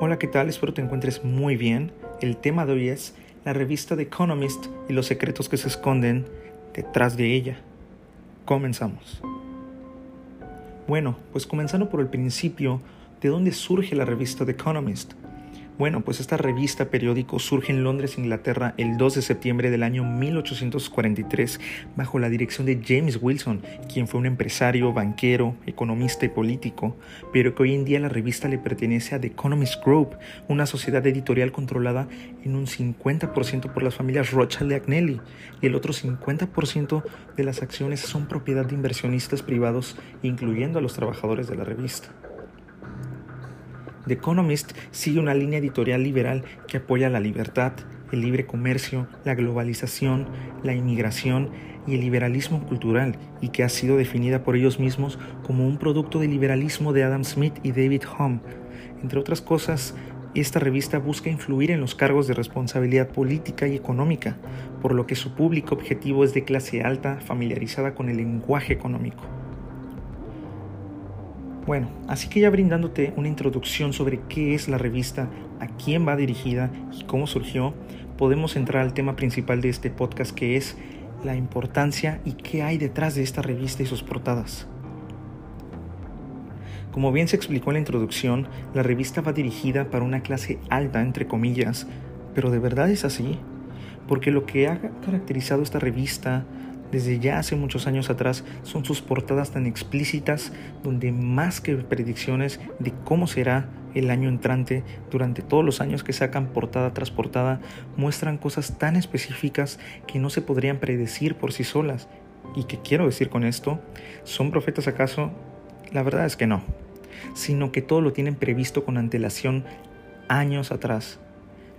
Hola, ¿qué tal? Espero te encuentres muy bien. El tema de hoy es la revista The Economist y los secretos que se esconden detrás de ella. Comenzamos. Bueno, pues comenzando por el principio, ¿de dónde surge la revista The Economist? Bueno, pues esta revista periódico surge en Londres, Inglaterra, el 2 de septiembre del año 1843, bajo la dirección de James Wilson, quien fue un empresario, banquero, economista y político, pero que hoy en día la revista le pertenece a The Economist Group, una sociedad editorial controlada en un 50% por las familias Rothschild y Agnelli, y el otro 50% de las acciones son propiedad de inversionistas privados, incluyendo a los trabajadores de la revista. The Economist sigue una línea editorial liberal que apoya la libertad, el libre comercio, la globalización, la inmigración y el liberalismo cultural y que ha sido definida por ellos mismos como un producto del liberalismo de Adam Smith y David Hume. Entre otras cosas, esta revista busca influir en los cargos de responsabilidad política y económica, por lo que su público objetivo es de clase alta familiarizada con el lenguaje económico. Bueno, así que ya brindándote una introducción sobre qué es la revista, a quién va dirigida y cómo surgió, podemos entrar al tema principal de este podcast que es la importancia y qué hay detrás de esta revista y sus portadas. Como bien se explicó en la introducción, la revista va dirigida para una clase alta, entre comillas, pero ¿de verdad es así? Porque lo que ha caracterizado esta revista desde ya hace muchos años atrás son sus portadas tan explícitas donde más que predicciones de cómo será el año entrante, durante todos los años que sacan portada tras portada, muestran cosas tan específicas que no se podrían predecir por sí solas. ¿Y qué quiero decir con esto? ¿Son profetas acaso? La verdad es que no, sino que todo lo tienen previsto con antelación años atrás.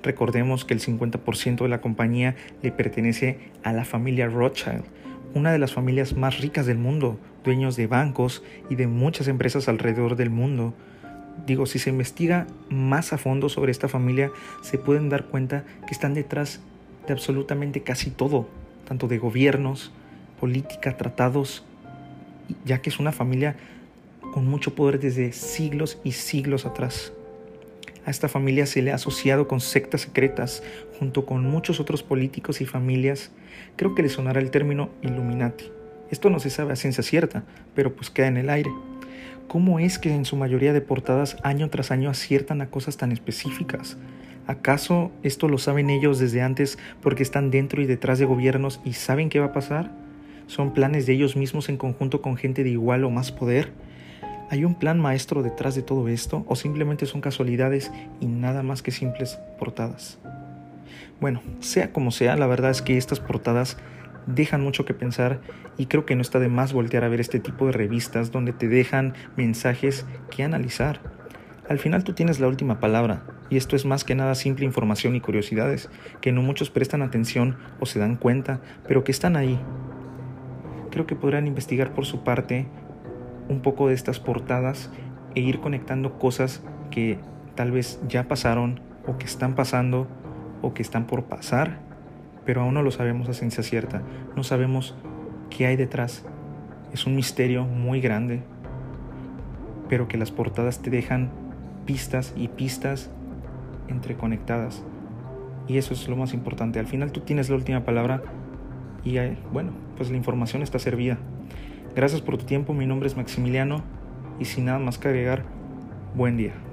Recordemos que el 50% de la compañía le pertenece a la familia Rothschild, una de las familias más ricas del mundo, dueños de bancos y de muchas empresas alrededor del mundo. Digo, si se investiga más a fondo sobre esta familia, se pueden dar cuenta que están detrás de absolutamente casi todo, tanto de gobiernos, política, tratados, ya que es una familia con mucho poder desde siglos y siglos atrás. A esta familia se le ha asociado con sectas secretas, junto con muchos otros políticos y familias. Creo que le sonará el término Illuminati. Esto no se sabe a ciencia cierta, pero pues queda en el aire. ¿Cómo es que en su mayoría de portadas año tras año aciertan a cosas tan específicas? ¿Acaso esto lo saben ellos desde antes porque están dentro y detrás de gobiernos y saben qué va a pasar? ¿Son planes de ellos mismos en conjunto con gente de igual o más poder? ¿Hay un plan maestro detrás de todo esto o simplemente son casualidades y nada más que simples portadas? Bueno, sea como sea, la verdad es que estas portadas dejan mucho que pensar y creo que no está de más voltear a ver este tipo de revistas donde te dejan mensajes que analizar. Al final tú tienes la última palabra y esto es más que nada simple información y curiosidades que no muchos prestan atención o se dan cuenta, pero que están ahí. Creo que podrán investigar por su parte un poco de estas portadas e ir conectando cosas que tal vez ya pasaron o que están pasando o que están por pasar, pero aún no lo sabemos a ciencia cierta. No sabemos qué hay detrás. Es un misterio muy grande, pero que las portadas te dejan pistas y pistas entreconectadas. Y eso es lo más importante. Al final tú tienes la última palabra y eh, bueno, pues la información está servida. Gracias por tu tiempo, mi nombre es Maximiliano y sin nada más que agregar, buen día.